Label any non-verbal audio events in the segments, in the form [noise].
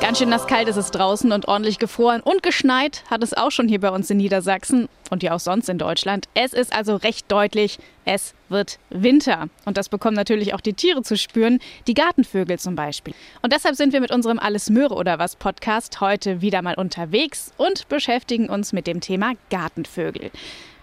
Ganz schön nass kalt ist es draußen und ordentlich gefroren und geschneit hat es auch schon hier bei uns in Niedersachsen und ja auch sonst in Deutschland. Es ist also recht deutlich, es wird Winter. Und das bekommen natürlich auch die Tiere zu spüren, die Gartenvögel zum Beispiel. Und deshalb sind wir mit unserem Alles Möhre oder was Podcast heute wieder mal unterwegs und beschäftigen uns mit dem Thema Gartenvögel.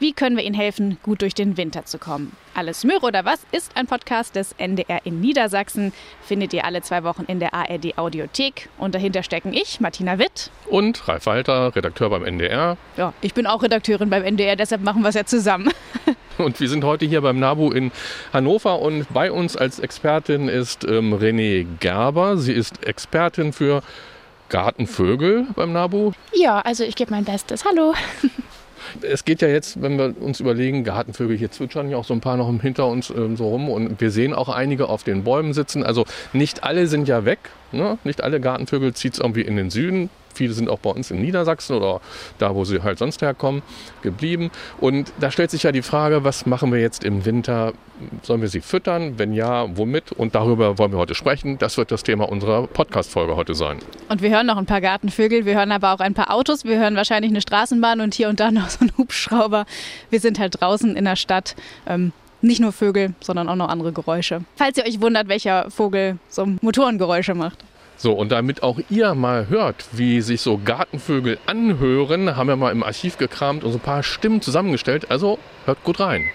Wie können wir ihnen helfen, gut durch den Winter zu kommen? Alles Möhre oder was ist ein Podcast des NDR in Niedersachsen. Findet ihr alle zwei Wochen in der ARD Audiothek. Und dahinter stecken ich, Martina Witt. Und Ralf Walter, Redakteur beim NDR. Ja, ich bin auch Redakteurin beim NDR, deshalb machen wir es ja zusammen. [laughs] Und wir sind heute hier beim NABU in Hannover und bei uns als Expertin ist ähm, René Gerber. Sie ist Expertin für Gartenvögel beim NABU. Ja, also ich gebe mein Bestes. Hallo. [laughs] Es geht ja jetzt, wenn wir uns überlegen, Gartenvögel, hier zwitschern ja auch so ein paar noch hinter uns ähm, so rum und wir sehen auch einige auf den Bäumen sitzen. Also nicht alle sind ja weg, ne? nicht alle Gartenvögel zieht es irgendwie in den Süden. Viele sind auch bei uns in Niedersachsen oder da, wo sie halt sonst herkommen, geblieben. Und da stellt sich ja die Frage, was machen wir jetzt im Winter? Sollen wir sie füttern? Wenn ja, womit? Und darüber wollen wir heute sprechen. Das wird das Thema unserer Podcast-Folge heute sein. Und wir hören noch ein paar Gartenvögel, wir hören aber auch ein paar Autos, wir hören wahrscheinlich eine Straßenbahn und hier und da [laughs] noch so einen Hubschrauber. Wir sind halt draußen in der Stadt. Ähm, nicht nur Vögel, sondern auch noch andere Geräusche. Falls ihr euch wundert, welcher Vogel so Motorengeräusche macht. So, und damit auch ihr mal hört, wie sich so Gartenvögel anhören, haben wir mal im Archiv gekramt und so ein paar Stimmen zusammengestellt. Also hört gut rein.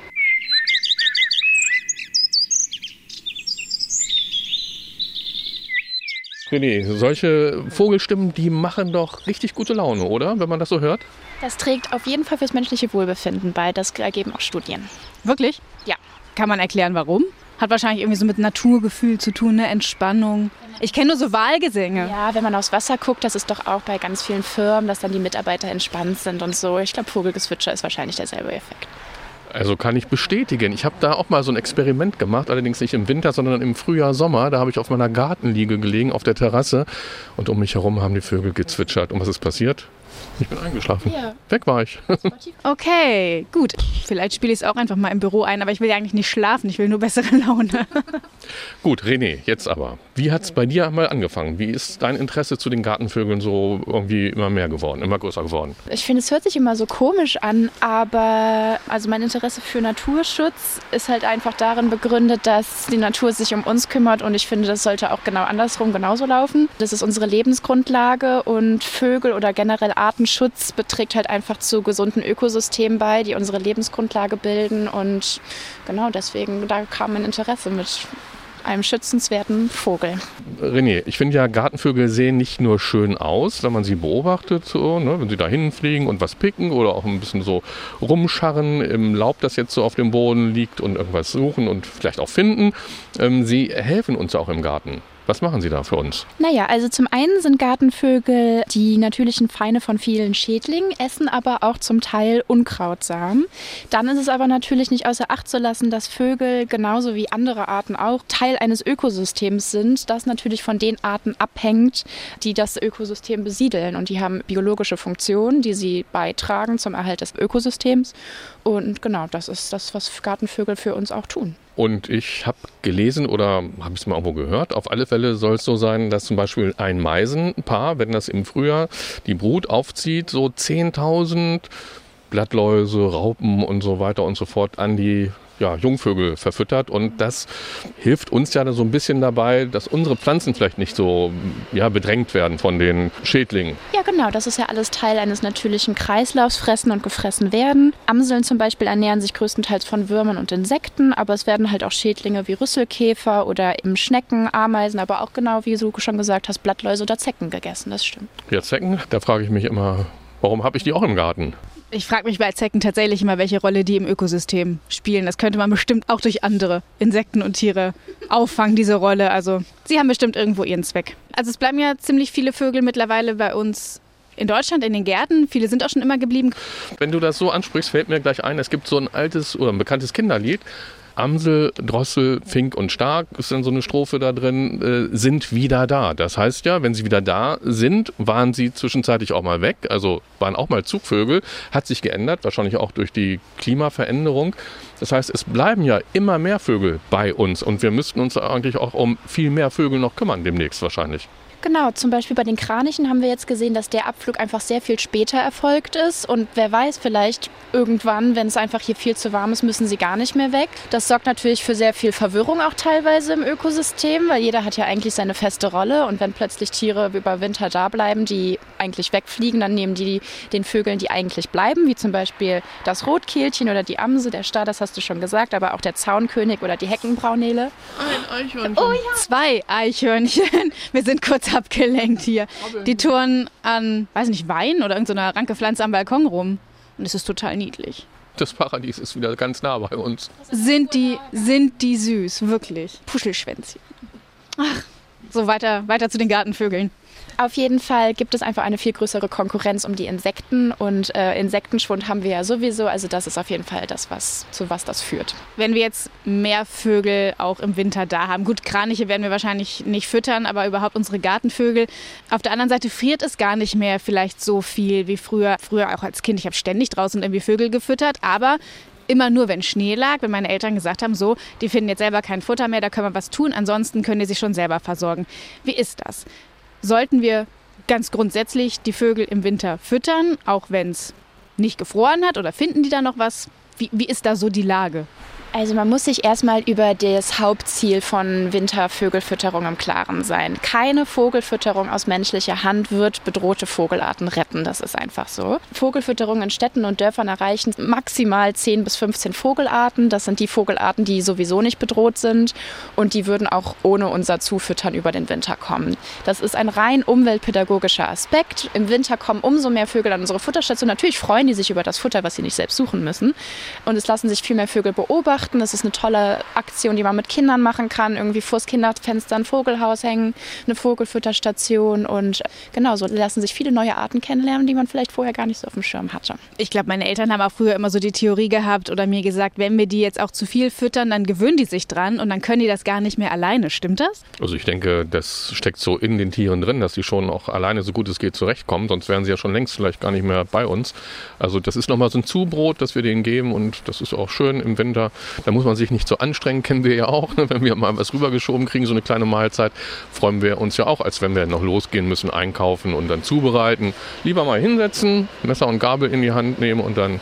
René, solche Vogelstimmen, die machen doch richtig gute Laune, oder? Wenn man das so hört? Das trägt auf jeden Fall fürs menschliche Wohlbefinden bei. Das ergeben auch Studien. Wirklich? Ja. Kann man erklären, warum? Hat wahrscheinlich irgendwie so mit Naturgefühl zu tun, eine Entspannung. Ich kenne nur so Wahlgesänge. Ja, wenn man aufs Wasser guckt, das ist doch auch bei ganz vielen Firmen, dass dann die Mitarbeiter entspannt sind und so. Ich glaube, Vogelgezwitscher ist wahrscheinlich derselbe Effekt. Also kann ich bestätigen. Ich habe da auch mal so ein Experiment gemacht, allerdings nicht im Winter, sondern im Frühjahr, Sommer. Da habe ich auf meiner Gartenliege gelegen, auf der Terrasse. Und um mich herum haben die Vögel gezwitschert. Und was ist passiert? Ich bin eingeschlafen. Ja. Weg war ich. [laughs] Okay, gut. Vielleicht spiele ich es auch einfach mal im Büro ein, aber ich will ja eigentlich nicht schlafen, ich will nur bessere [laughs] Laune. Gut, René, jetzt aber. Wie hat es bei dir mal angefangen? Wie ist dein Interesse zu den Gartenvögeln so irgendwie immer mehr geworden, immer größer geworden? Ich finde, es hört sich immer so komisch an, aber also mein Interesse für Naturschutz ist halt einfach darin begründet, dass die Natur sich um uns kümmert und ich finde, das sollte auch genau andersrum genauso laufen. Das ist unsere Lebensgrundlage und Vögel oder generell Artenschutz beträgt halt einfach zu gesunden Ökosystemen bei, die unsere Lebensgrundlage bilden und genau deswegen, da kam mein Interesse mit einem schützenswerten Vogel. René, ich finde ja, Gartenvögel sehen nicht nur schön aus, wenn man sie beobachtet, so, ne, wenn sie da hinfliegen und was picken oder auch ein bisschen so rumscharren im Laub, das jetzt so auf dem Boden liegt und irgendwas suchen und vielleicht auch finden. Ähm, sie helfen uns auch im Garten. Was machen Sie da für uns? Naja, also zum einen sind Gartenvögel die natürlichen Feinde von vielen Schädlingen, essen aber auch zum Teil Unkrautsamen. Dann ist es aber natürlich nicht außer Acht zu lassen, dass Vögel genauso wie andere Arten auch Teil eines Ökosystems sind, das natürlich von den Arten abhängt, die das Ökosystem besiedeln. Und die haben biologische Funktionen, die sie beitragen zum Erhalt des Ökosystems. Und genau, das ist das, was Gartenvögel für uns auch tun. Und ich habe gelesen oder habe es mal irgendwo gehört, auf alle Fälle soll es so sein, dass zum Beispiel ein Meisenpaar, wenn das im Frühjahr die Brut aufzieht, so 10.000 Blattläuse, Raupen und so weiter und so fort an die ja, Jungvögel verfüttert. Und das hilft uns ja so ein bisschen dabei, dass unsere Pflanzen vielleicht nicht so ja, bedrängt werden von den Schädlingen. Ja, genau. Das ist ja alles Teil eines natürlichen Kreislaufs, fressen und gefressen werden. Amseln zum Beispiel ernähren sich größtenteils von Würmern und Insekten, aber es werden halt auch Schädlinge wie Rüsselkäfer oder eben Schnecken, Ameisen, aber auch genau, wie du schon gesagt hast, Blattläuse oder Zecken gegessen. Das stimmt. Ja, Zecken, da frage ich mich immer, warum habe ich die auch im Garten? Ich frage mich bei Zecken tatsächlich immer, welche Rolle die im Ökosystem spielen. Das könnte man bestimmt auch durch andere Insekten und Tiere auffangen, diese Rolle. Also sie haben bestimmt irgendwo ihren Zweck. Also es bleiben ja ziemlich viele Vögel mittlerweile bei uns in Deutschland in den Gärten. Viele sind auch schon immer geblieben. Wenn du das so ansprichst, fällt mir gleich ein, es gibt so ein altes oder ein bekanntes Kinderlied. Amsel, Drossel, Fink und Stark, ist dann so eine Strophe da drin, äh, sind wieder da. Das heißt ja, wenn sie wieder da sind, waren sie zwischenzeitlich auch mal weg, also waren auch mal Zugvögel, hat sich geändert, wahrscheinlich auch durch die Klimaveränderung. Das heißt, es bleiben ja immer mehr Vögel bei uns und wir müssten uns eigentlich auch um viel mehr Vögel noch kümmern demnächst wahrscheinlich. Genau, zum Beispiel bei den Kranichen haben wir jetzt gesehen, dass der Abflug einfach sehr viel später erfolgt ist. Und wer weiß, vielleicht irgendwann, wenn es einfach hier viel zu warm ist, müssen sie gar nicht mehr weg. Das sorgt natürlich für sehr viel Verwirrung auch teilweise im Ökosystem, weil jeder hat ja eigentlich seine feste Rolle. Und wenn plötzlich Tiere über Winter da bleiben, die eigentlich wegfliegen, dann nehmen die den Vögeln, die eigentlich bleiben, wie zum Beispiel das Rotkehlchen oder die Amse, der Star, das hast du schon gesagt, aber auch der Zaunkönig oder die Heckenbraunele. Ein Eichhörnchen. Oh ja. Zwei Eichhörnchen. Wir sind kurz abgelenkt hier. Die touren an, weiß nicht, Wein oder irgendeiner ranke Pflanze am Balkon rum. Und es ist total niedlich. Das Paradies ist wieder ganz nah bei uns. Sind die, sind die süß, wirklich. Puschelschwänzchen. Ach, so weiter, weiter zu den Gartenvögeln. Auf jeden Fall gibt es einfach eine viel größere Konkurrenz um die Insekten und äh, Insektenschwund haben wir ja sowieso. Also das ist auf jeden Fall das, was zu was das führt. Wenn wir jetzt mehr Vögel auch im Winter da haben, gut, Kraniche werden wir wahrscheinlich nicht füttern, aber überhaupt unsere Gartenvögel. Auf der anderen Seite friert es gar nicht mehr vielleicht so viel wie früher. Früher auch als Kind. Ich habe ständig draußen irgendwie Vögel gefüttert, aber immer nur, wenn Schnee lag, wenn meine Eltern gesagt haben, so, die finden jetzt selber kein Futter mehr, da können wir was tun, ansonsten können die sich schon selber versorgen. Wie ist das? Sollten wir ganz grundsätzlich die Vögel im Winter füttern, auch wenn es nicht gefroren hat, oder finden die da noch was? Wie, wie ist da so die Lage? Also man muss sich erstmal über das Hauptziel von Wintervögelfütterung im Klaren sein. Keine Vogelfütterung aus menschlicher Hand wird bedrohte Vogelarten retten. Das ist einfach so. Vogelfütterung in Städten und Dörfern erreichen maximal 10 bis 15 Vogelarten. Das sind die Vogelarten, die sowieso nicht bedroht sind und die würden auch ohne unser Zufüttern über den Winter kommen. Das ist ein rein umweltpädagogischer Aspekt. Im Winter kommen umso mehr Vögel an unsere Futterstation. Natürlich freuen die sich über das Futter, was sie nicht selbst suchen müssen. Und es lassen sich viel mehr Vögel beobachten beobachten. Das ist eine tolle Aktion, die man mit Kindern machen kann. Irgendwie vors Kinderfenster ein Vogelhaus hängen, eine Vogelfütterstation und genau so lassen sich viele neue Arten kennenlernen, die man vielleicht vorher gar nicht so auf dem Schirm hatte. Ich glaube, meine Eltern haben auch früher immer so die Theorie gehabt oder mir gesagt, wenn wir die jetzt auch zu viel füttern, dann gewöhnen die sich dran und dann können die das gar nicht mehr alleine. Stimmt das? Also ich denke, das steckt so in den Tieren drin, dass die schon auch alleine so gut es geht zurechtkommen, sonst wären sie ja schon längst vielleicht gar nicht mehr bei uns. Also das ist nochmal so ein Zubrot, das wir denen geben und das ist auch schön im Winter. Da muss man sich nicht so anstrengen, kennen wir ja auch. Ne? Wenn wir mal was rübergeschoben kriegen, so eine kleine Mahlzeit, freuen wir uns ja auch, als wenn wir noch losgehen müssen, einkaufen und dann zubereiten. Lieber mal hinsetzen, Messer und Gabel in die Hand nehmen und dann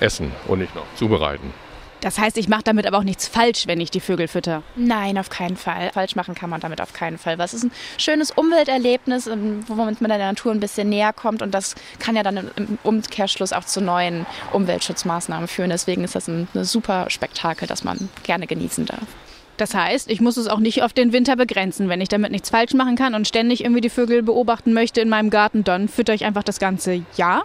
essen und nicht noch zubereiten. Das heißt, ich mache damit aber auch nichts falsch, wenn ich die Vögel fütter. Nein, auf keinen Fall. Falsch machen kann man damit auf keinen Fall. Was ist ein schönes Umwelterlebnis, womit man der Natur ein bisschen näher kommt und das kann ja dann im Umkehrschluss auch zu neuen Umweltschutzmaßnahmen führen. Deswegen ist das ein, ein super Spektakel, das man gerne genießen darf. Das heißt, ich muss es auch nicht auf den Winter begrenzen. Wenn ich damit nichts falsch machen kann und ständig irgendwie die Vögel beobachten möchte in meinem Garten, dann fütter ich einfach das ganze Jahr.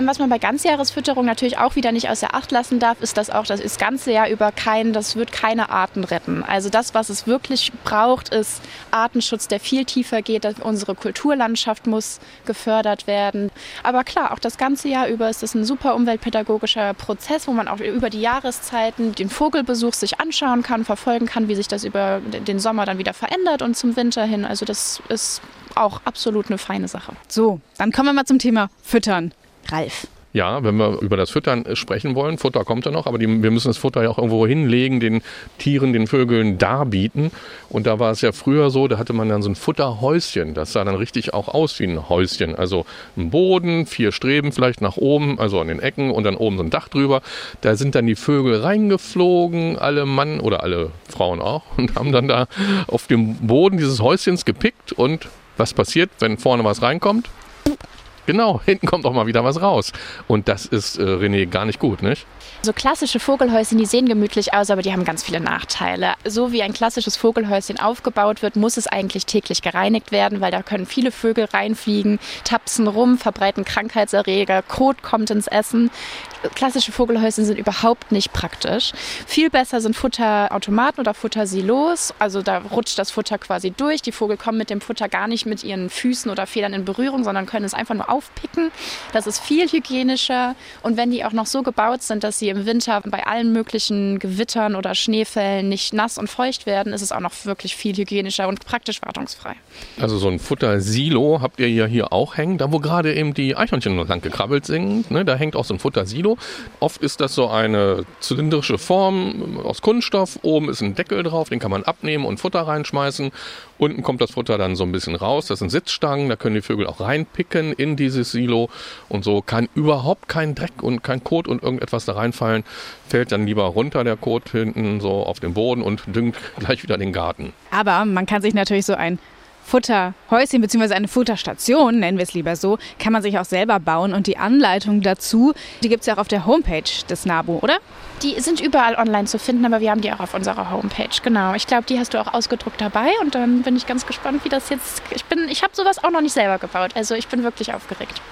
Was man bei Ganzjahresfütterung natürlich auch wieder nicht außer Acht lassen darf, ist, dass auch das, das ganze Jahr über kein, das wird keine Arten retten. Also das, was es wirklich braucht, ist Artenschutz, der viel tiefer geht. Unsere Kulturlandschaft muss gefördert werden. Aber klar, auch das ganze Jahr über ist es ein super umweltpädagogischer Prozess, wo man auch über die Jahreszeiten den Vogelbesuch sich anschauen kann, verfolgen kann, wie sich das über den Sommer dann wieder verändert und zum Winter hin. Also das ist auch absolut eine feine Sache. So, dann kommen wir mal zum Thema Füttern. Ralf. Ja, wenn wir über das Füttern sprechen wollen, Futter kommt ja noch, aber die, wir müssen das Futter ja auch irgendwo hinlegen, den Tieren, den Vögeln darbieten. Und da war es ja früher so, da hatte man dann so ein Futterhäuschen. Das sah dann richtig auch aus wie ein Häuschen. Also ein Boden, vier Streben vielleicht nach oben, also an den Ecken und dann oben so ein Dach drüber. Da sind dann die Vögel reingeflogen, alle Mann oder alle Frauen auch, [laughs] und haben dann da auf dem Boden dieses Häuschens gepickt. Und was passiert, wenn vorne was reinkommt? Genau, [laughs] hinten kommt auch mal wieder was raus. Und das ist, äh, René, gar nicht gut, nicht? So klassische Vogelhäuschen, die sehen gemütlich aus, aber die haben ganz viele Nachteile. So wie ein klassisches Vogelhäuschen aufgebaut wird, muss es eigentlich täglich gereinigt werden, weil da können viele Vögel reinfliegen, tapsen rum, verbreiten Krankheitserreger, Kot kommt ins Essen. Klassische Vogelhäuschen sind überhaupt nicht praktisch. Viel besser sind Futterautomaten oder Futtersilos. Also da rutscht das Futter quasi durch. Die Vogel kommen mit dem Futter gar nicht mit ihren Füßen oder Federn in Berührung, sondern können es einfach nur aufpicken. Das ist viel hygienischer. Und wenn die auch noch so gebaut sind, dass sie im Winter bei allen möglichen Gewittern oder Schneefällen nicht nass und feucht werden, ist es auch noch wirklich viel hygienischer und praktisch wartungsfrei. Also so ein Futtersilo habt ihr ja hier auch hängen, da wo gerade eben die Eichhörnchen lang gekrabbelt sind. Ne, da hängt auch so ein Futtersilo. Oft ist das so eine zylindrische Form aus Kunststoff. Oben ist ein Deckel drauf, den kann man abnehmen und Futter reinschmeißen. Unten kommt das Futter dann so ein bisschen raus. Das sind Sitzstangen, da können die Vögel auch reinpicken in dieses Silo. Und so kann überhaupt kein Dreck und kein Kot und irgendetwas da reinfallen. Fällt dann lieber runter der Kot hinten so auf den Boden und düngt gleich wieder den Garten. Aber man kann sich natürlich so ein Futterhäuschen bzw. eine Futterstation, nennen wir es lieber so, kann man sich auch selber bauen. Und die Anleitung dazu, die gibt es ja auch auf der Homepage des NABU, oder? Die sind überall online zu finden, aber wir haben die auch auf unserer Homepage. Genau. Ich glaube, die hast du auch ausgedruckt dabei und dann bin ich ganz gespannt, wie das jetzt. Ich bin, ich habe sowas auch noch nicht selber gebaut. Also ich bin wirklich aufgeregt.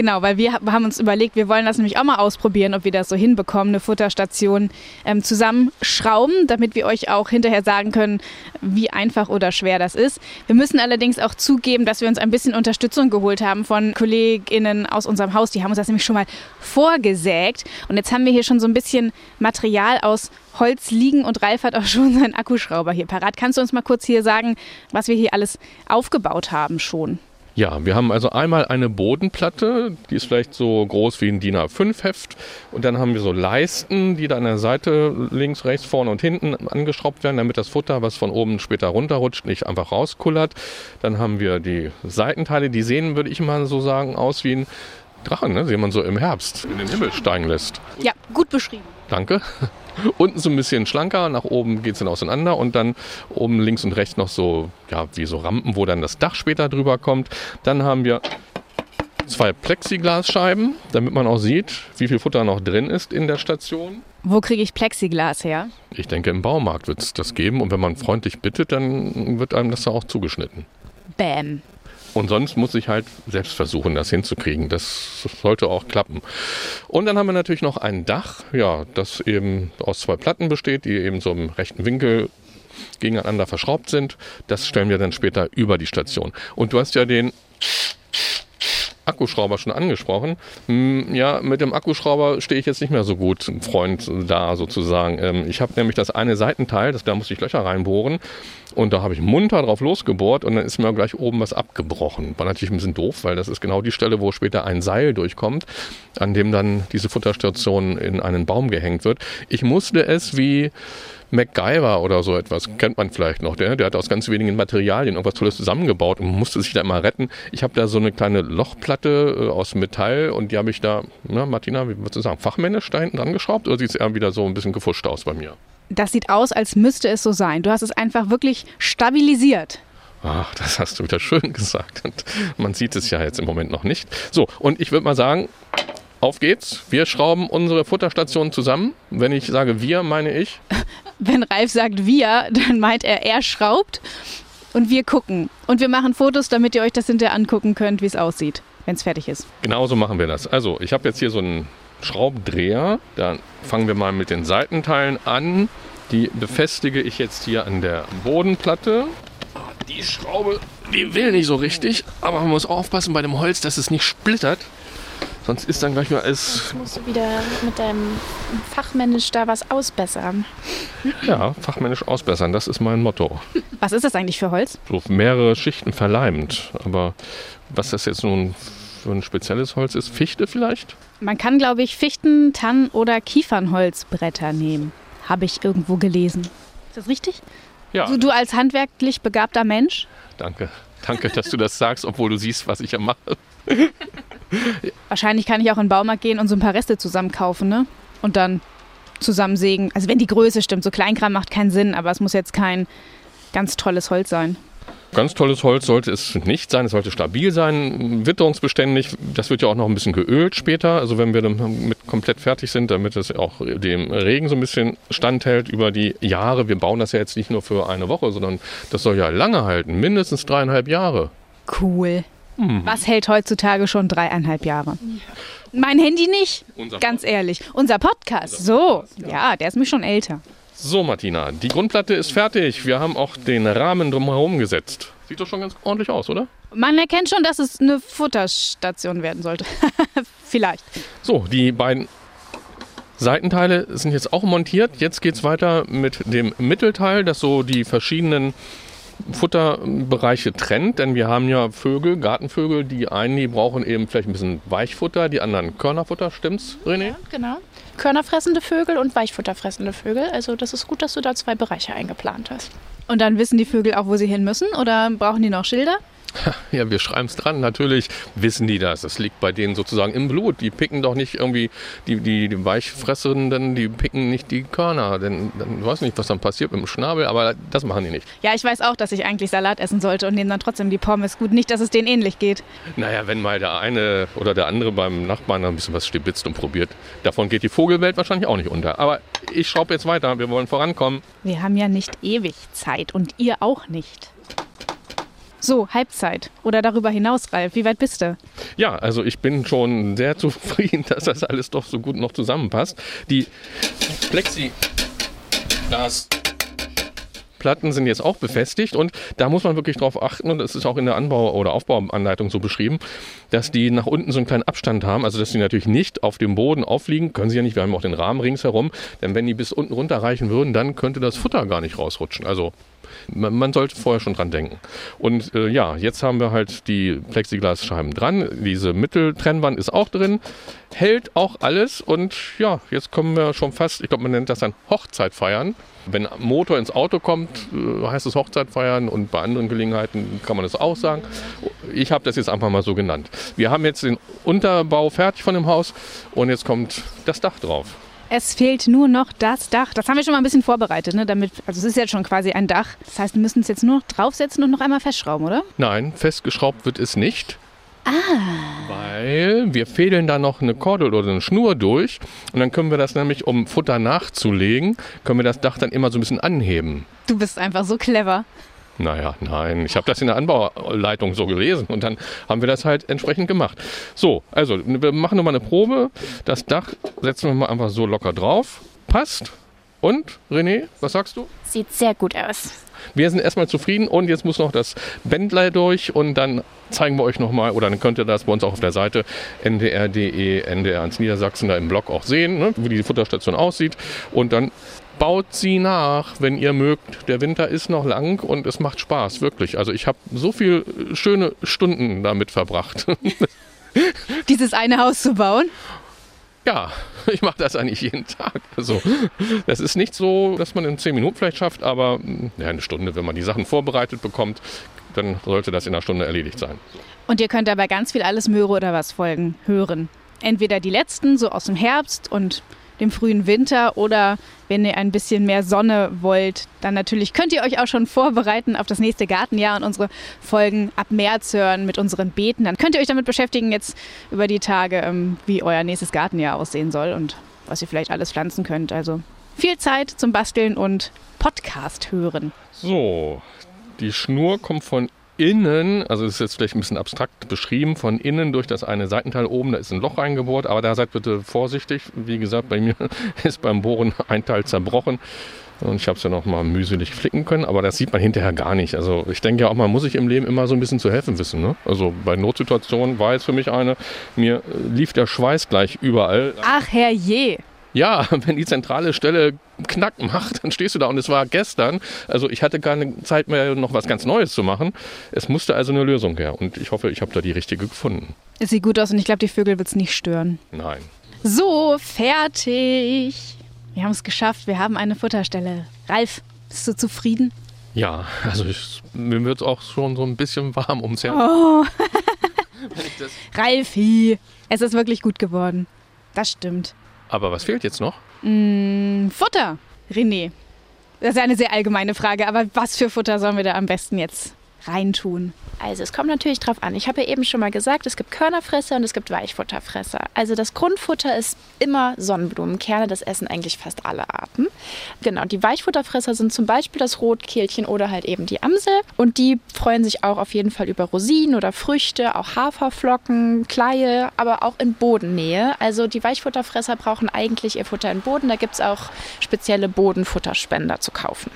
Genau, weil wir haben uns überlegt, wir wollen das nämlich auch mal ausprobieren, ob wir das so hinbekommen, eine Futterstation ähm, zusammenschrauben, damit wir euch auch hinterher sagen können, wie einfach oder schwer das ist. Wir müssen allerdings auch zugeben, dass wir uns ein bisschen Unterstützung geholt haben von KollegInnen aus unserem Haus. Die haben uns das nämlich schon mal vorgesägt. Und jetzt haben wir hier schon so ein bisschen Material aus Holz liegen und Ralf hat auch schon seinen Akkuschrauber hier parat. Kannst du uns mal kurz hier sagen, was wir hier alles aufgebaut haben schon? Ja, wir haben also einmal eine Bodenplatte, die ist vielleicht so groß wie ein DIN A5-Heft. Und dann haben wir so Leisten, die da an der Seite links, rechts, vorne und hinten angeschraubt werden, damit das Futter, was von oben später runterrutscht, nicht einfach rauskullert. Dann haben wir die Seitenteile, die sehen, würde ich mal so sagen, aus wie ein Drachen, ne? den man so im Herbst in den Himmel steigen lässt. Ja, gut beschrieben. Danke. [laughs] Unten so ein bisschen schlanker, nach oben geht es dann auseinander und dann oben links und rechts noch so, ja, wie so Rampen, wo dann das Dach später drüber kommt. Dann haben wir zwei Plexiglasscheiben, damit man auch sieht, wie viel Futter noch drin ist in der Station. Wo kriege ich Plexiglas her? Ich denke, im Baumarkt wird es das geben und wenn man freundlich bittet, dann wird einem das da auch zugeschnitten. Bäm. Und sonst muss ich halt selbst versuchen, das hinzukriegen. Das sollte auch klappen. Und dann haben wir natürlich noch ein Dach, ja, das eben aus zwei Platten besteht, die eben so im rechten Winkel gegeneinander verschraubt sind. Das stellen wir dann später über die Station. Und du hast ja den Akkuschrauber schon angesprochen. Ja, mit dem Akkuschrauber stehe ich jetzt nicht mehr so gut, Freund, da sozusagen. Ähm, ich habe nämlich das eine Seitenteil, das, da musste ich Löcher reinbohren. Und da habe ich munter drauf losgebohrt und dann ist mir gleich oben was abgebrochen. War natürlich ein bisschen doof, weil das ist genau die Stelle, wo später ein Seil durchkommt, an dem dann diese Futterstation in einen Baum gehängt wird. Ich musste es wie MacGyver oder so etwas, kennt man vielleicht noch. Der, der hat aus ganz wenigen Materialien irgendwas Tolles zusammengebaut und musste sich da immer retten. Ich habe da so eine kleine Lochplatte äh, aus Metall und die habe ich da, na, Martina, wie würdest du sagen, fachmännisch da hinten dran geschraubt oder sieht es eher wieder so ein bisschen gefuscht aus bei mir? Das sieht aus, als müsste es so sein. Du hast es einfach wirklich stabilisiert. Ach, das hast du wieder schön [laughs] gesagt. Und man sieht es ja jetzt im Moment noch nicht. So, und ich würde mal sagen, auf geht's. Wir schrauben unsere Futterstation zusammen. Wenn ich sage wir, meine ich. [laughs] Wenn Ralf sagt wir, dann meint er, er schraubt und wir gucken. Und wir machen Fotos, damit ihr euch das hinterher angucken könnt, wie es aussieht, wenn es fertig ist. Genauso machen wir das. Also, ich habe jetzt hier so einen Schraubdreher. Da fangen wir mal mit den Seitenteilen an. Die befestige ich jetzt hier an der Bodenplatte. Die Schraube, die will nicht so richtig, aber man muss aufpassen bei dem Holz, dass es nicht splittert. Sonst ist dann gleich mal alles. Jetzt musst du wieder mit deinem Fachmännisch da was ausbessern. Ja, fachmännisch ausbessern, das ist mein Motto. Was ist das eigentlich für Holz? So mehrere Schichten verleimt. Aber was das jetzt nun für ein spezielles Holz ist, Fichte vielleicht? Man kann, glaube ich, Fichten, Tannen oder Kiefernholzbretter nehmen. Habe ich irgendwo gelesen. Ist das richtig? Ja. Also du als handwerklich begabter Mensch? Danke. Danke, dass du das sagst, obwohl du siehst, was ich ja mache. Wahrscheinlich kann ich auch in den Baumarkt gehen und so ein paar Reste zusammen kaufen, ne? Und dann zusammensägen. Also wenn die Größe stimmt, so Kleinkram macht keinen Sinn, aber es muss jetzt kein ganz tolles Holz sein. Ganz tolles Holz sollte es nicht sein. Es sollte stabil sein, witterungsbeständig. Das wird ja auch noch ein bisschen geölt später. Also wenn wir damit komplett fertig sind, damit es auch dem Regen so ein bisschen standhält über die Jahre. Wir bauen das ja jetzt nicht nur für eine Woche, sondern das soll ja lange halten. Mindestens dreieinhalb Jahre. Cool. Was hält heutzutage schon dreieinhalb Jahre? Mein Handy nicht, Unser ganz ehrlich. Unser Podcast, so, ja, der ist mir schon älter. So, Martina, die Grundplatte ist fertig. Wir haben auch den Rahmen drumherum gesetzt. Sieht doch schon ganz ordentlich aus, oder? Man erkennt schon, dass es eine Futterstation werden sollte. [laughs] Vielleicht. So, die beiden Seitenteile sind jetzt auch montiert. Jetzt geht es weiter mit dem Mittelteil, das so die verschiedenen Futterbereiche trennt. Denn wir haben ja Vögel, Gartenvögel, die einen, die brauchen eben vielleicht ein bisschen Weichfutter, die anderen Körnerfutter. Stimmt's, René? Genau. Körnerfressende Vögel und Weichfutterfressende Vögel. Also das ist gut, dass du da zwei Bereiche eingeplant hast. Und dann wissen die Vögel auch, wo sie hin müssen? Oder brauchen die noch Schilder? [laughs] Ja, wir schreiben es dran. Natürlich wissen die das. Das liegt bei denen sozusagen im Blut. Die picken doch nicht irgendwie, die, die, die Weichfressenden, die picken nicht die Körner. Denn dann weiß nicht, was dann passiert mit dem Schnabel, aber das machen die nicht. Ja, ich weiß auch, dass ich eigentlich Salat essen sollte und nehme dann trotzdem die Pommes. Gut, nicht, dass es denen ähnlich geht. Naja, wenn mal der eine oder der andere beim Nachbarn ein bisschen was stibitzt und probiert, davon geht die Vogelwelt wahrscheinlich auch nicht unter. Aber ich schraube jetzt weiter. Wir wollen vorankommen. Wir haben ja nicht ewig Zeit und ihr auch nicht. So, Halbzeit oder darüber hinaus, Ralf. Wie weit bist du? Ja, also ich bin schon sehr [laughs] zufrieden, dass das alles doch so gut noch zusammenpasst. Die Plexiglas-Platten sind jetzt auch befestigt und da muss man wirklich drauf achten und das ist auch in der Anbau- oder Aufbauanleitung so beschrieben, dass die nach unten so einen kleinen Abstand haben, also dass die natürlich nicht auf dem Boden aufliegen, können sie ja nicht, wir haben auch den Rahmen ringsherum, denn wenn die bis unten runter reichen würden, dann könnte das Futter gar nicht rausrutschen. Also man, sollte vorher schon dran denken. Und äh, ja, jetzt haben wir halt die Plexiglasscheiben dran. Diese Mitteltrennwand ist auch drin. Hält auch alles. Und ja, jetzt kommen wir schon fast, ich glaube, man nennt das dann Hochzeit feiern. Wenn Motor ins Auto kommt, äh, heißt es Hochzeit feiern und bei anderen Gelegenheiten kann man das auch sagen. Ich habe das jetzt einfach mal so genannt. Wir haben jetzt den Unterbau fertig von dem Haus und jetzt kommt das Dach drauf. Es fehlt nur noch das Dach. Das haben wir schon mal ein bisschen vorbereitet, ne? Damit, also es ist jetzt schon quasi ein Dach. Das heißt, wir müssen es jetzt nur noch draufsetzen und noch einmal festschrauben, oder? Nein, festgeschraubt wird es nicht. Weil wir fädeln da noch eine Kordel oder eine Schnur durch und dann können wir das nämlich, um Futter nachzulegen, können wir das Dach dann immer so ein bisschen anheben. Du bist einfach so clever. Naja, nein, ich habe das in der Anbauleitung so gelesen und dann haben wir das halt entsprechend gemacht. So, also wir machen nochmal eine Probe. Das Dach setzen wir mal einfach so locker drauf. Passt. Und, René, was sagst du? Sieht sehr gut aus. Wir sind erstmal zufrieden und jetzt muss noch das Bändler durch und dann zeigen wir euch nochmal, oder dann könnt ihr das bei uns auch auf der Seite ndr.de, NDR 1 Niedersachsen, da im Blog auch sehen, ne, wie die Futterstation aussieht. Und dann baut sie nach, wenn ihr mögt. Der Winter ist noch lang und es macht Spaß, wirklich. Also ich habe so viele schöne Stunden damit verbracht. [laughs] Dieses eine Haus zu bauen. Ja, [laughs] ich mache das eigentlich jeden Tag. Also, das ist nicht so, dass man in zehn Minuten vielleicht schafft, aber ja, eine Stunde, wenn man die Sachen vorbereitet bekommt, dann sollte das in einer Stunde erledigt sein. Und ihr könnt dabei ganz viel alles Möhre oder was folgen hören. Entweder die letzten, so aus dem Herbst und dem frühen Winter oder wenn ihr ein bisschen mehr Sonne wollt, dann natürlich könnt ihr euch auch schon vorbereiten auf das nächste Gartenjahr und unsere Folgen ab März hören mit unseren Beeten. Dann könnt ihr euch damit beschäftigen jetzt über die Tage, ähm, wie euer nächstes Gartenjahr aussehen soll und was ihr vielleicht alles pflanzen könnt. Also viel Zeit zum Basteln und Podcast hören. So, die Schnur kommt von innen, also das ist jetzt vielleicht ein bisschen abstrakt beschrieben, von innen durch das eine Seitenteil oben, da ist ein Loch eingebohrt, aber da seid bitte vorsichtig. Wie gesagt, bei mir [laughs] ist beim Bohren ein Teil zerbrochen. Und ich habe es ja noch mal mühselig flicken können, aber das sieht man hinterher gar nicht. Also ich denke ja auch, man muss sich im Leben immer so ein bisschen zu helfen wissen. Ne? Also bei Notsituationen war jetzt für mich eine, mir lief der Schweiß gleich überall. Ach herrje. Ja, [laughs] wenn die zentrale Stelle Knack macht, dann stehst du da und es war gestern. Also ich hatte keine Zeit mehr, noch was ganz Neues zu machen. Es musste also eine Lösung her und ich hoffe, ich habe da die richtige gefunden. Es sieht gut aus und ich glaube, die Vögel wird es nicht stören. Nein. So, fertig. Wir haben es geschafft, wir haben eine Futterstelle. Ralf, bist du zufrieden? Ja, also ich, mir wird es auch schon so ein bisschen warm ums Herz. Oh. [laughs] Ralfi, es ist wirklich gut geworden. Das stimmt. Aber was fehlt jetzt noch? Mm, Futter, René. Das ist eine sehr allgemeine Frage, aber was für Futter sollen wir da am besten jetzt reintun? Also es kommt natürlich drauf an. Ich habe ja eben schon mal gesagt, es gibt Körnerfresser und es gibt Weichfutterfresser. Also das Grundfutter ist immer Sonnenblumenkerne, das essen eigentlich fast alle Arten. Genau, die Weichfutterfresser sind zum Beispiel das Rotkehlchen oder halt eben die Amsel. Und die freuen sich auch auf jeden Fall über Rosinen oder Früchte, auch Haferflocken, Kleie, aber auch in Bodennähe. Also die Weichfutterfresser brauchen eigentlich ihr Futter in Boden. Da gibt es auch spezielle Bodenfutterspender zu kaufen.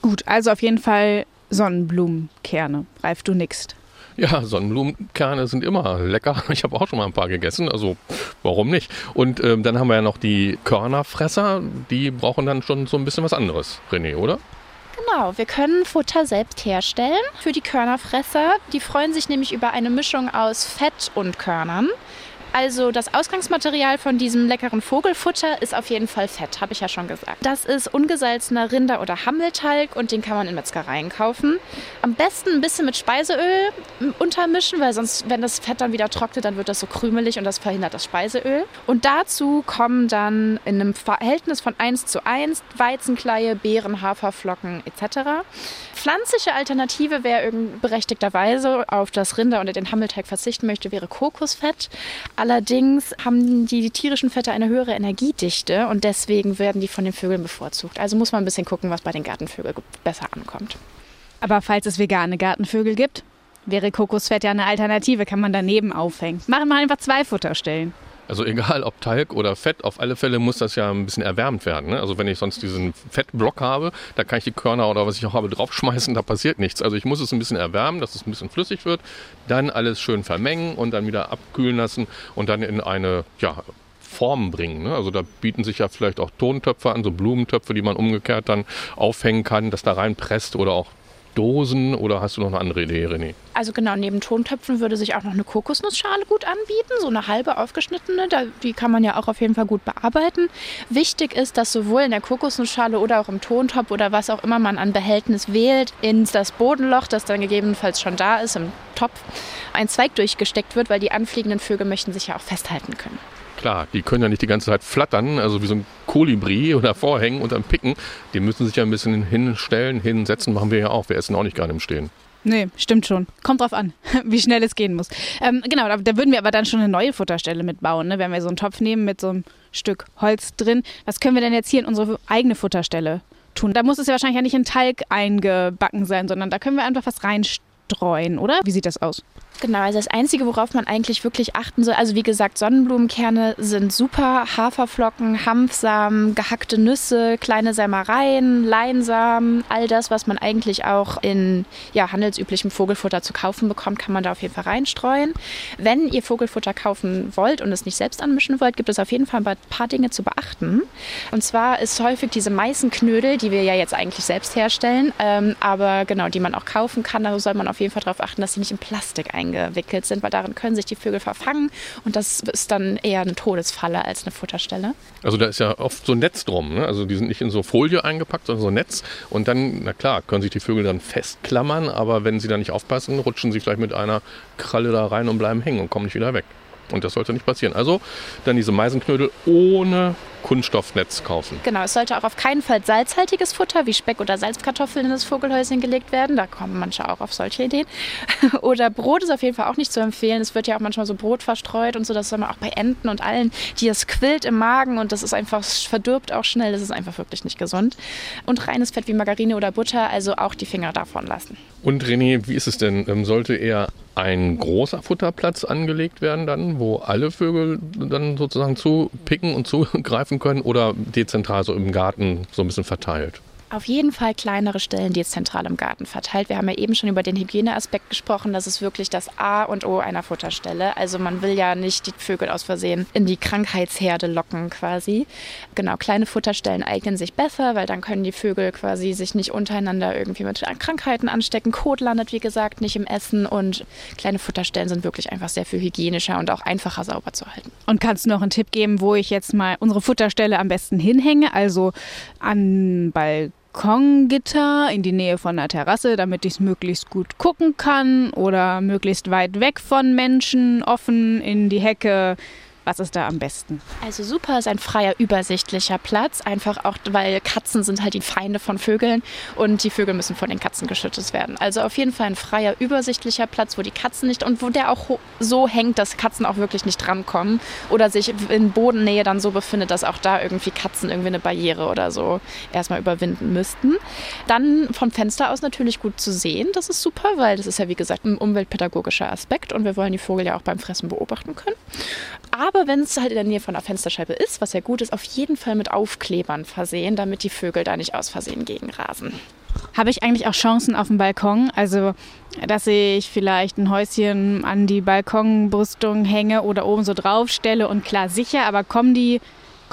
Gut, also auf jeden Fall Sonnenblumenkerne. Ralf, du nickst. Ja, Sonnenblumenkerne sind immer lecker. [laughs] Ich habe auch schon mal ein paar gegessen, also warum nicht? Und ähm, dann haben wir ja noch die Körnerfresser, die brauchen dann schon so ein bisschen was anderes, René, oder? Genau, wir können Futter selbst herstellen für die Körnerfresser. Die freuen sich nämlich über eine Mischung aus Fett und Körnern. Also das Ausgangsmaterial von diesem leckeren Vogelfutter ist auf jeden Fall Fett, habe ich ja schon gesagt. Das ist ungesalzener Rinder- oder Hammeltalg und den kann man in Metzgereien kaufen. Am besten ein bisschen mit Speiseöl untermischen, weil sonst, wenn das Fett dann wieder trocknet, dann wird das so krümelig und das verhindert das Speiseöl. Und dazu kommen dann in einem Verhältnis von 1 zu 1 Weizenkleie, Beeren, Haferflocken etc. Pflanzliche Alternative, wer berechtigterweise auf das Rinder oder den Hammelteig verzichten möchte, wäre Kokosfett. Allerdings haben die tierischen Fette eine höhere Energiedichte und deswegen werden die von den Vögeln bevorzugt. Also muss man ein bisschen gucken, was bei den Gartenvögeln besser ankommt. Aber falls es vegane Gartenvögel gibt, wäre Kokosfett ja eine Alternative, kann man daneben aufhängen. Machen wir einfach zwei Futterstellen. Also egal ob Talg oder Fett, auf alle Fälle muss das ja ein bisschen erwärmt werden. Ne? Also wenn ich sonst diesen Fettblock habe, da kann ich die Körner oder was ich auch habe draufschmeißen, da passiert nichts. Also ich muss es ein bisschen erwärmen, dass es ein bisschen flüssig wird, dann alles schön vermengen und dann wieder abkühlen lassen und dann in eine ja, Form bringen. Ne? Also da bieten sich ja vielleicht auch Tontöpfe an, so Blumentöpfe, die man umgekehrt dann aufhängen kann, das da reinpresst oder auch Dosen oder hast du noch eine andere Idee, René? Also genau, neben Tontöpfen würde sich auch noch eine Kokosnussschale gut anbieten, so eine halbe aufgeschnittene, die kann man ja auch auf jeden Fall gut bearbeiten. Wichtig ist, dass sowohl in der Kokosnussschale oder auch im Tontopf oder was auch immer man an Behältnis wählt, in das Bodenloch, das dann gegebenenfalls schon da ist, im Topf, ein Zweig durchgesteckt wird, weil die anfliegenden Vögel möchten sich ja auch festhalten können. Klar, die können ja nicht die ganze Zeit flattern, also wie so ein Kolibri [laughs] oder vorhängen und dann picken. Die müssen sich ja ein bisschen hinstellen, hinsetzen, machen wir ja auch. Wir essen auch nicht gerade im Stehen. Nee, stimmt schon. Kommt drauf an, [laughs] wie schnell es gehen muss. Ähm, genau, da, da, würden wir aber dann schon eine neue Futterstelle mitbauen, ne? wenn wir so einen Topf nehmen mit so einem Stück Holz drin. Was können wir denn jetzt hier in unsere eigene Futterstelle tun? Da muss es ja wahrscheinlich ja nicht in Talg eingebacken sein, sondern da können wir einfach was reinstreuen, oder? Wie sieht das aus? Genau, also das Einzige, worauf man eigentlich wirklich achten soll, also wie gesagt, Sonnenblumenkerne sind super, Haferflocken, Hanfsamen, gehackte Nüsse, kleine Sämereien, Leinsamen, all das, was man eigentlich auch in ja, handelsüblichem Vogelfutter zu kaufen bekommt, kann man da auf jeden Fall reinstreuen. Wenn ihr Vogelfutter kaufen wollt und es nicht selbst anmischen wollt, gibt es auf jeden Fall ein paar Dinge zu beachten. Und zwar ist häufig diese Meißenknödel, die wir ja jetzt eigentlich selbst herstellen, ähm, aber genau, die man auch kaufen kann, da soll man auf jeden Fall darauf achten, dass sie nicht in Plastik eingehen eingewickelt sind, weil darin können sich die Vögel verfangen und das ist dann eher eine Todesfalle als eine Futterstelle. Also da ist ja oft so ein Netz drum, ne? also die sind nicht in so Folie eingepackt, sondern so ein Netz und dann, na klar, können sich die Vögel dann festklammern, aber wenn sie da nicht aufpassen, rutschen sie vielleicht mit einer Kralle da rein und bleiben hängen und kommen nicht wieder weg. Und das sollte nicht passieren. Also dann diese Meisenknödel ohne Kunststoffnetz kaufen. Genau, es sollte auch auf keinen Fall salzhaltiges Futter wie Speck oder Salzkartoffeln in das Vogelhäuschen gelegt werden. Da kommen manche auch auf solche Ideen. [laughs] oder Brot ist auf jeden Fall auch nicht zu empfehlen. Es wird ja auch manchmal so Brot verstreut und so. Das soll man auch bei Enten und allen, die das quillt im Magen und das ist einfach, verdirbt auch schnell. Das ist einfach wirklich nicht gesund. Und reines Fett wie Margarine oder Butter, also auch die Finger davon lassen. Und René, wie ist es denn? Ähm, sollte eher ein großer Futterplatz angelegt werden dann, wo alle Vögel dann sozusagen zupicken und [laughs] zugreifen können oder dezentral so im Garten so ein bisschen verteilt? Auf jeden Fall kleinere Stellen dezentral im Garten verteilt. Wir haben ja eben schon über den Hygieneaspekt gesprochen. Das ist wirklich das A und O einer Futterstelle. Also man will ja nicht die Vögel aus Versehen in die Krankheitsherde locken quasi. Genau, kleine Futterstellen eignen sich besser, weil dann können die Vögel quasi sich nicht untereinander irgendwie mit Krankheiten anstecken. Kot landet, wie gesagt, nicht im Essen und kleine Futterstellen sind wirklich einfach sehr viel hygienischer und auch einfacher sauber zu halten. Und kannst du noch einen Tipp geben, wo ich jetzt mal unsere Futterstelle am besten hinhänge? Also an Balkon Balkongitter in die Nähe von der Terrasse, damit ich es möglichst gut gucken kann oder möglichst weit weg von Menschen, offen in die Hecke. Was ist da am besten? Also super ist ein freier, übersichtlicher Platz. Einfach auch, weil Katzen sind halt die Feinde von Vögeln und die Vögel müssen von den Katzen geschützt werden. Also auf jeden Fall ein freier, übersichtlicher Platz, wo die Katzen nicht und wo der auch so hängt, dass Katzen auch wirklich nicht drankommen oder sich in Bodennähe dann so befindet, dass auch da irgendwie Katzen irgendwie eine Barriere oder so erstmal überwinden müssten. Dann vom Fenster aus natürlich gut zu sehen. Das ist super, weil das ist ja wie gesagt ein umweltpädagogischer Aspekt und wir wollen die Vogel ja auch beim Fressen beobachten können. Aber wenn es halt in der Nähe von der Fensterscheibe ist, was ja gut ist, auf jeden Fall mit Aufklebern versehen, damit die Vögel da nicht aus Versehen gegenrasen. Habe ich eigentlich auch Chancen auf dem Balkon? Also, dass ich vielleicht ein Häuschen an die Balkonbrüstung hänge oder oben so drauf stelle und klar sicher, aber kommen die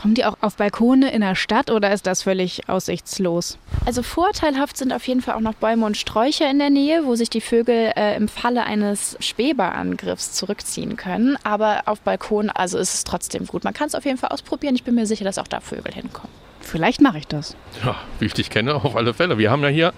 Kommen die auch auf Balkone in der Stadt oder ist das völlig aussichtslos? Also vorteilhaft sind auf jeden Fall auch noch Bäume und Sträucher in der Nähe, wo sich die Vögel äh, im Falle eines Späberangriffs zurückziehen können. Aber auf Balkonen, also ist es trotzdem gut. Man kann es auf jeden Fall ausprobieren. Ich bin mir sicher, dass auch da Vögel hinkommen. Vielleicht mache ich das. Ja, wie ich dich kenne, auf alle Fälle. Wir haben ja hier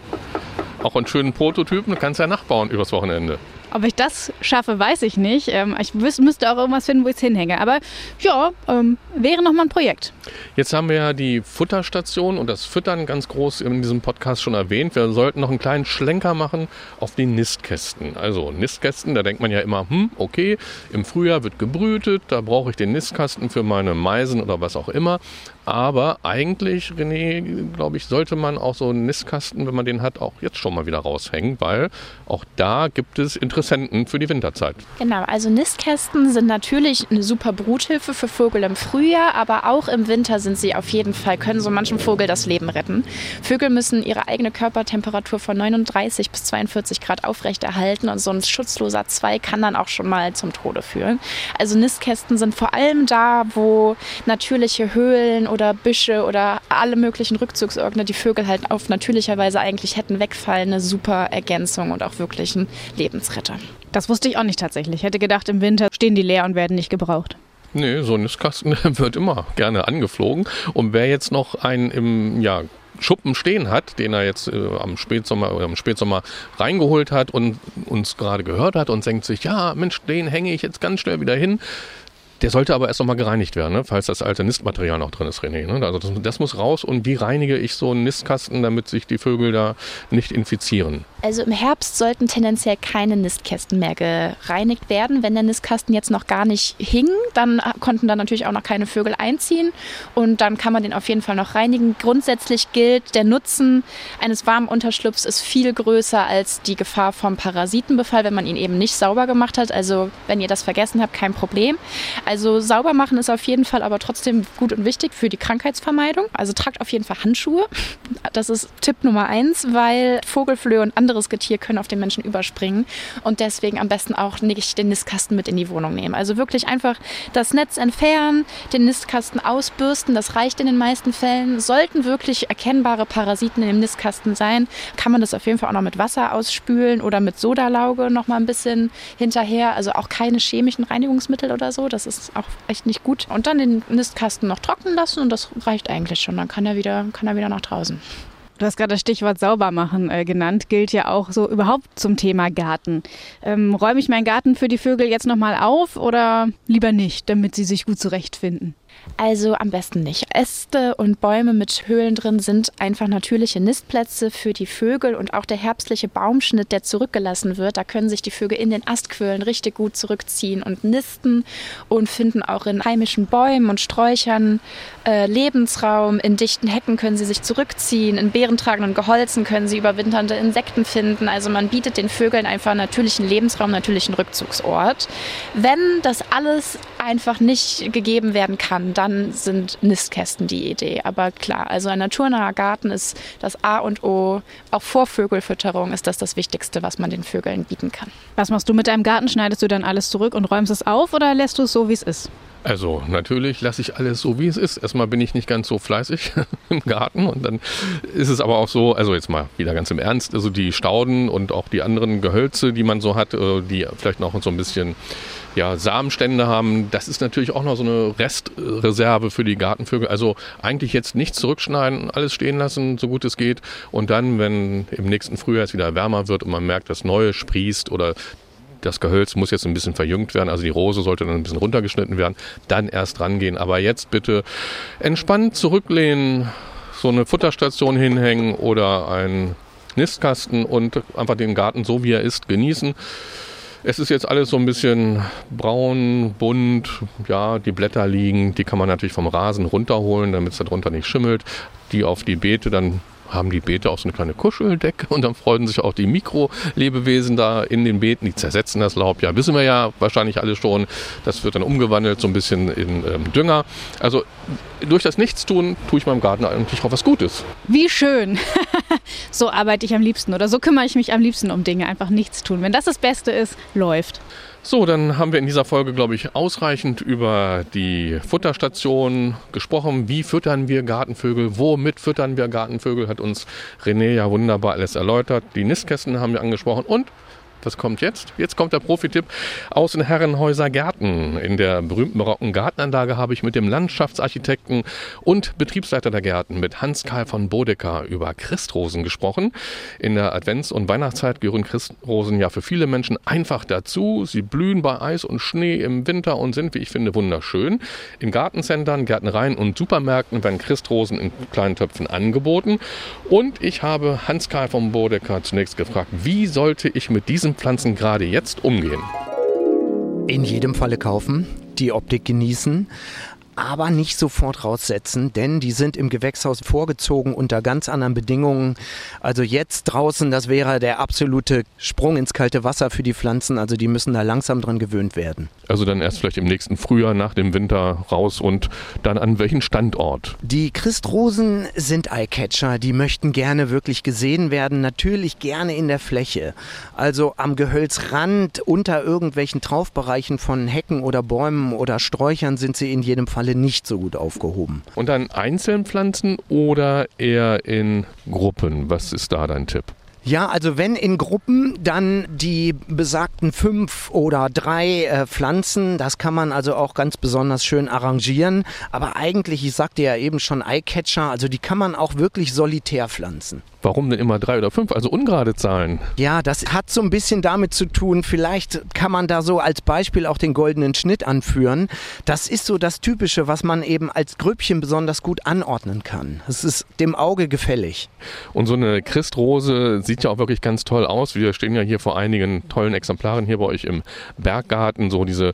auch einen schönen Prototypen. Du kannst ja nachbauen übers Wochenende. Ob ich das schaffe, weiß ich nicht. Ähm, ich müsste auch irgendwas finden, wo ich es hinhänge. Aber ja, ähm, wäre nochmal ein Projekt. Jetzt haben wir ja die Futterstation und das Füttern ganz groß in diesem Podcast schon erwähnt. Wir sollten noch einen kleinen Schlenker machen auf die Nistkästen. Also Nistkästen, da denkt man ja immer, hm, okay, im Frühjahr wird gebrütet, da brauche ich den Nistkasten für meine Meisen oder was auch immer. Aber eigentlich, René, glaube ich, sollte man auch so einen Nistkasten, wenn man den hat, auch jetzt schon mal wieder raushängen, weil auch da gibt es Interessenten für die Winterzeit. Genau, also Nistkästen sind natürlich eine super Bruthilfe für Vögel im Frühjahr, aber auch im Winter sind sie auf jeden Fall, können so manchen Vogel das Leben retten. Vögel müssen ihre eigene Körpertemperatur von 39 bis 42 Grad aufrechterhalten und so ein schutzloser Zwei kann dann auch schon mal zum Tode führen. Also Nistkästen sind vor allem da, wo natürliche Höhlen oder Büsche oder alle möglichen Rückzugsorte, die Vögel halt auf natürlicher Weise eigentlich hätten wegfallen, eine super Ergänzung und auch wirklich ein Lebensretter. Das wusste ich auch nicht tatsächlich. Ich hätte gedacht, im Winter stehen die leer und werden nicht gebraucht. Nee, so ein Nistkasten [laughs] wird immer gerne angeflogen. Und wer jetzt noch einen im ja, Schuppen stehen hat, den er jetzt äh, am Spätsommer oder im Spätsommer reingeholt hat und uns gerade gehört hat und denkt sich, ja, Mensch, den hänge ich jetzt ganz schnell wieder hin. Der sollte aber erst nochmal gereinigt werden, ne? falls das alte Nistmaterial noch drin ist, René. Ne? Also das, das, muss raus. Und wie reinige ich so einen Nistkasten, damit sich die Vögel da nicht infizieren? Also im Herbst sollten tendenziell keine Nistkästen mehr gereinigt werden. Wenn der Nistkasten jetzt noch gar nicht hing, dann konnten da natürlich auch noch keine Vögel einziehen. Und dann kann man den auf jeden Fall noch reinigen. Grundsätzlich gilt, der Nutzen eines warmen Unterschlupfs ist viel größer als die Gefahr vom Parasitenbefall, wenn man ihn eben nicht sauber gemacht hat. Also wenn ihr das vergessen habt, kein Problem. Also sauber machen ist auf jeden Fall aber trotzdem gut und wichtig für die Krankheitsvermeidung. Also tragt auf jeden Fall Handschuhe. Das ist Tipp Nummer eins, weil Vogelflöhe und anderes Getier können auf den Menschen überspringen und deswegen am besten auch nicht den Nistkasten mit in die Wohnung nehmen. Also wirklich einfach das Netz entfernen, den Nistkasten ausbürsten. Das reicht in den meisten Fällen. Sollten wirklich erkennbare Parasiten dem Nistkasten sein, kann man das auf jeden Fall auch noch mit Wasser ausspülen oder mit Sodalauge noch mal ein bisschen hinterher. Also auch keine chemischen Reinigungsmittel oder so. Das ist ist auch echt nicht gut. Und dann den Nistkasten noch trocknen lassen und das reicht eigentlich schon. Dann kann er wieder, kann er wieder nach draußen. Du hast gerade das Stichwort sauber machen äh, genannt, gilt ja auch so überhaupt zum Thema Garten. Ähm, räume ich meinen Garten für die Vögel jetzt nochmal auf oder lieber nicht, damit sie sich gut zurechtfinden? Also am besten nicht. Äste und Bäume mit Höhlen drin sind einfach natürliche Nistplätze für die Vögel und auch der herbstliche Baumschnitt, der zurückgelassen wird. Da können sich die Vögel in den Astquirlen richtig gut zurückziehen und nisten und finden auch in heimischen Bäumen und Sträuchern äh, Lebensraum. In dichten Hecken können sie sich zurückziehen. In beerentragenden Geholzen können sie überwinternde Insekten finden. Also man bietet den Vögeln einfach natürlichen Lebensraum, natürlichen Rückzugsort. Wenn das alles einfach nicht gegeben werden kann, dann sind Nistkästen die Idee. Aber klar, also ein naturnaher Garten ist das A und O. Auch vor Vögelfütterung ist das das Wichtigste, was man den Vögeln bieten kann. Was machst du mit deinem Garten? Schneidest du dann alles zurück und räumst es auf oder lässt du es so, wie es ist? Also natürlich lasse ich alles so, wie es ist. Erstmal bin ich nicht ganz so fleißig [laughs] im Garten und dann ist es aber auch so, also jetzt mal wieder ganz im Ernst, also die Stauden und auch die anderen Gehölze, die man so hat, äh, die vielleicht noch so ein bisschen ja, Samenstände haben, das ist natürlich auch noch so eine Restreserve für die Gartenvögel. Also eigentlich jetzt nichts zurückschneiden, alles stehen lassen, so gut es geht. Und dann, wenn im nächsten Frühjahr es wieder wärmer wird und man merkt, dass Neue sprießt oder das Gehölz muss jetzt ein bisschen verjüngt werden, also die Rose sollte dann ein bisschen runtergeschnitten werden, dann erst rangehen. Aber jetzt bitte entspannt zurücklehnen, so eine Futterstation hinhängen oder ein Nistkasten und einfach den Garten so wie er ist genießen. Es ist jetzt alles so ein bisschen braun, bunt. Ja, die Blätter liegen. Die kann man natürlich vom Rasen runterholen, damit es darunter nicht schimmelt. Die auf die Beete dann haben die Beete auch so eine kleine Kuscheldecke und dann freuen sich auch die Mikrolebewesen da in den Beeten. Die zersetzen das Laub ja, wissen wir ja wahrscheinlich alle schon. Das wird dann umgewandelt so ein bisschen in ähm, Dünger. Also durch das Nichtstun tue ich meinem Garten eigentlich auch was Gutes. Wie schön. [laughs] so arbeite ich am liebsten oder so kümmere ich mich am liebsten um Dinge. Einfach nichts tun. Wenn das das Beste ist, läuft. So, dann haben wir in dieser Folge, glaube ich, ausreichend über die Futterstation gesprochen. Wie füttern wir Gartenvögel? Womit füttern wir Gartenvögel? Hat uns René ja wunderbar alles erläutert. Die Nistkästen haben wir angesprochen und was kommt jetzt? Jetzt kommt der Profitipp aus den Herrenhäuser Gärten. In der berühmten barocken Gartenanlage habe ich mit dem Landschaftsarchitekten und Betriebsleiter der Gärten, mit Hans-Karl von Bodecker, über Christrosen gesprochen. In der Advents- und Weihnachtszeit gehören Christrosen ja für viele Menschen einfach dazu. Sie blühen bei Eis und Schnee im Winter und sind, wie ich finde, wunderschön. In Gartencentern, Gärtnereien und Supermärkten werden Christrosen in kleinen Töpfen angeboten. Und ich habe Hans-Karl von Bodecker zunächst gefragt, wie sollte ich mit diesem Pflanzen gerade jetzt umgehen? In jedem Falle kaufen, die Optik genießen, aber nicht sofort raussetzen, denn die sind im Gewächshaus vorgezogen unter ganz anderen Bedingungen. Also jetzt draußen, das wäre der absolute Sprung ins kalte Wasser für die Pflanzen, also die müssen da langsam dran gewöhnt werden. Also dann erst vielleicht im nächsten Frühjahr nach dem Winter raus und dann an welchen Standort? Die Christrosen sind Eyecatcher, die möchten gerne wirklich gesehen werden, natürlich gerne in der Fläche. Also am Gehölzrand, unter irgendwelchen Traufbereichen von Hecken oder Bäumen oder Sträuchern sind sie in jedem Fall alle nicht so gut aufgehoben. Und dann einzeln pflanzen oder eher in Gruppen? Was ist da dein Tipp? Ja, also wenn in Gruppen, dann die besagten fünf oder drei äh, Pflanzen. Das kann man also auch ganz besonders schön arrangieren. Aber eigentlich, ich sagte ja eben schon Eyecatcher, also die kann man auch wirklich solitär pflanzen. Warum denn immer drei oder fünf? Also ungerade Zahlen. Ja, das hat so ein bisschen damit zu tun, vielleicht kann man da so als Beispiel auch den goldenen Schnitt anführen. Das ist so das Typische, was man eben als Grüppchen besonders gut anordnen kann. Es ist dem Auge gefällig. Und so eine Christrose sieht ja auch wirklich ganz toll aus. Wir stehen ja hier vor einigen tollen Exemplaren hier bei euch im Berggarten. So diese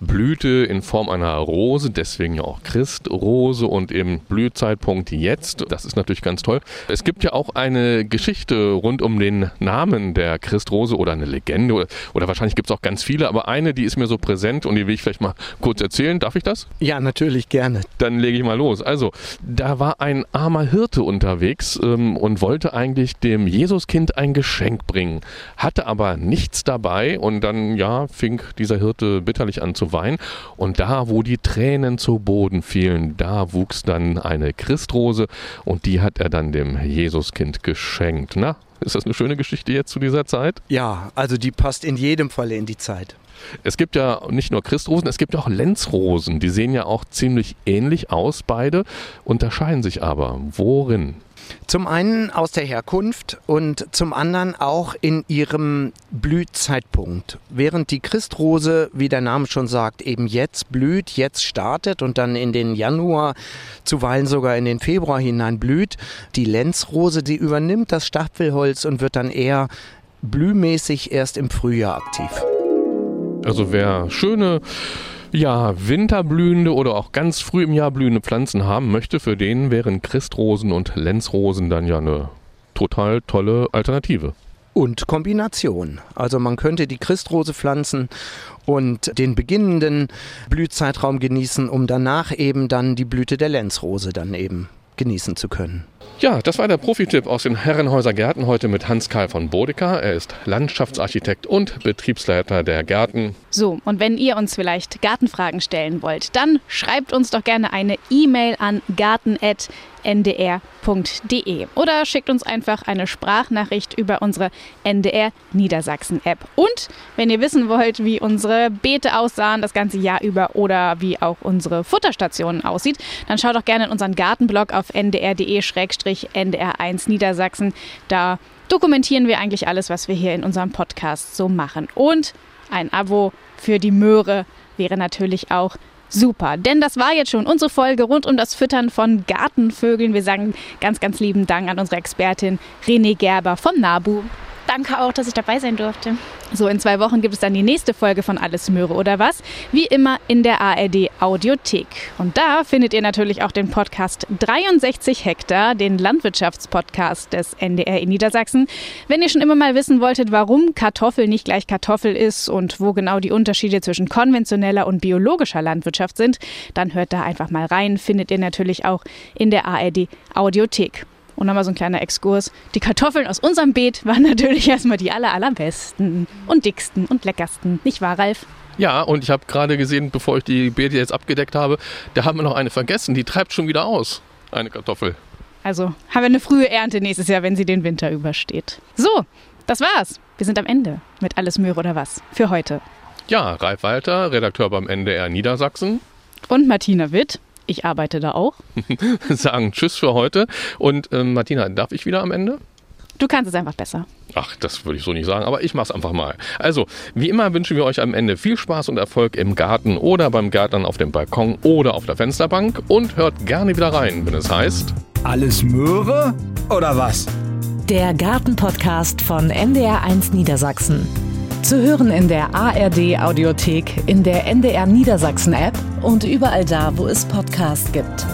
Blüte in Form einer Rose, deswegen ja auch Christrose und im Blühzeitpunkt jetzt. Das ist natürlich ganz toll. Es gibt ja auch eine Geschichte rund um den Namen der Christrose oder eine Legende oder, oder wahrscheinlich gibt es auch ganz viele, aber eine, die ist mir so präsent und die will ich vielleicht mal kurz erzählen. Darf ich das? Ja, natürlich gerne. Dann lege ich mal los. Also, da war ein armer Hirte unterwegs ähm, und wollte eigentlich dem Jesuskind ein Geschenk bringen, hatte aber nichts dabei und dann, ja, fing dieser Hirte bitterlich an zu Wein. Und da, wo die Tränen zu Boden fielen, da wuchs dann eine Christrose und die hat er dann dem Jesuskind geschenkt. Na, ist das eine schöne Geschichte jetzt zu dieser Zeit? Ja, also die passt in jedem Falle in die Zeit. Es gibt ja nicht nur Christrosen, es gibt auch Lenzrosen. Die sehen ja auch ziemlich ähnlich aus, beide, unterscheiden sich aber. Worin? Zum einen aus der Herkunft und zum anderen auch in ihrem Blühzeitpunkt. Während die Christrose, wie der Name schon sagt, eben jetzt blüht, jetzt startet und dann in den Januar, zuweilen sogar in den Februar hinein blüht, die Lenzrose, die übernimmt das Stapelholz und wird dann eher blühmäßig erst im Frühjahr aktiv. Also wer schöne ja, winterblühende oder auch ganz früh im Jahr blühende Pflanzen haben möchte, für den wären Christrosen und Lenzrosen dann ja eine total tolle Alternative. Und Kombination. Also man könnte die Christrose pflanzen und den beginnenden Blühzeitraum genießen, um danach eben dann die Blüte der Lenzrose dann eben genießen zu können. Ja, das war der Profitipp aus den Herrenhäuser Gärten heute mit Hans-Karl von Bodecker. Er ist Landschaftsarchitekt und Betriebsleiter der Gärten. So, und wenn ihr uns vielleicht Gartenfragen stellen wollt, dann schreibt uns doch gerne eine E-Mail an garten.ndr.de oder schickt uns einfach eine Sprachnachricht über unsere NDR Niedersachsen App. Und wenn ihr wissen wollt, wie unsere Beete aussahen das ganze Jahr über oder wie auch unsere Futterstation aussieht, dann schaut doch gerne in unseren Gartenblog auf ndr.de-ndr1 Niedersachsen. Da dokumentieren wir eigentlich alles, was wir hier in unserem Podcast so machen. Und ein Abo für die Möhre wäre natürlich auch super. Denn das war jetzt schon unsere Folge rund um das Füttern von Gartenvögeln. Wir sagen ganz, ganz lieben Dank an unsere Expertin René Gerber vom NABU. Danke auch, dass ich dabei sein durfte. So, in zwei Wochen gibt es dann die nächste Folge von Alles Möhre oder was? Wie immer in der ARD Audiothek. Und da findet ihr natürlich auch den Podcast 63 Hektar, den Landwirtschaftspodcast des NDR in Niedersachsen. Wenn ihr schon immer mal wissen wolltet, warum Kartoffel nicht gleich Kartoffel ist und wo genau die Unterschiede zwischen konventioneller und biologischer Landwirtschaft sind, dann hört da einfach mal rein. Findet ihr natürlich auch in der ARD Audiothek. Und nochmal so ein kleiner Exkurs. Die Kartoffeln aus unserem Beet waren [laughs] natürlich erstmal die aller, allerbesten und dicksten und leckersten. Nicht wahr, Ralf? Ja, und ich habe gerade gesehen, bevor ich die Beete jetzt abgedeckt habe, da haben wir noch eine vergessen. Die treibt schon wieder aus. Eine Kartoffel. Also haben wir eine frühe Ernte nächstes Jahr, wenn sie den Winter übersteht. So, das war's. Wir sind am Ende mit Alles Möhre oder was für heute. Ja, Ralf Walter, Redakteur beim NDR Niedersachsen. Und Martina Witt, ich arbeite da auch. [laughs] Sagen Tschüss für heute. Und ähm, Martina, darf ich wieder am Ende? Du kannst es einfach besser. Ach, das würde ich so nicht sagen, aber ich mach's einfach mal. Also, wie immer wünschen wir euch am Ende viel Spaß und Erfolg im Garten oder beim Gärtnern auf dem Balkon oder auf der Fensterbank und hört gerne wieder rein, wenn es heißt. Alles Möhre oder was? Der Gartenpodcast von NDR1 Niedersachsen. Zu hören in der ARD Audiothek, in der NDR Niedersachsen App und überall da, wo es Podcasts gibt.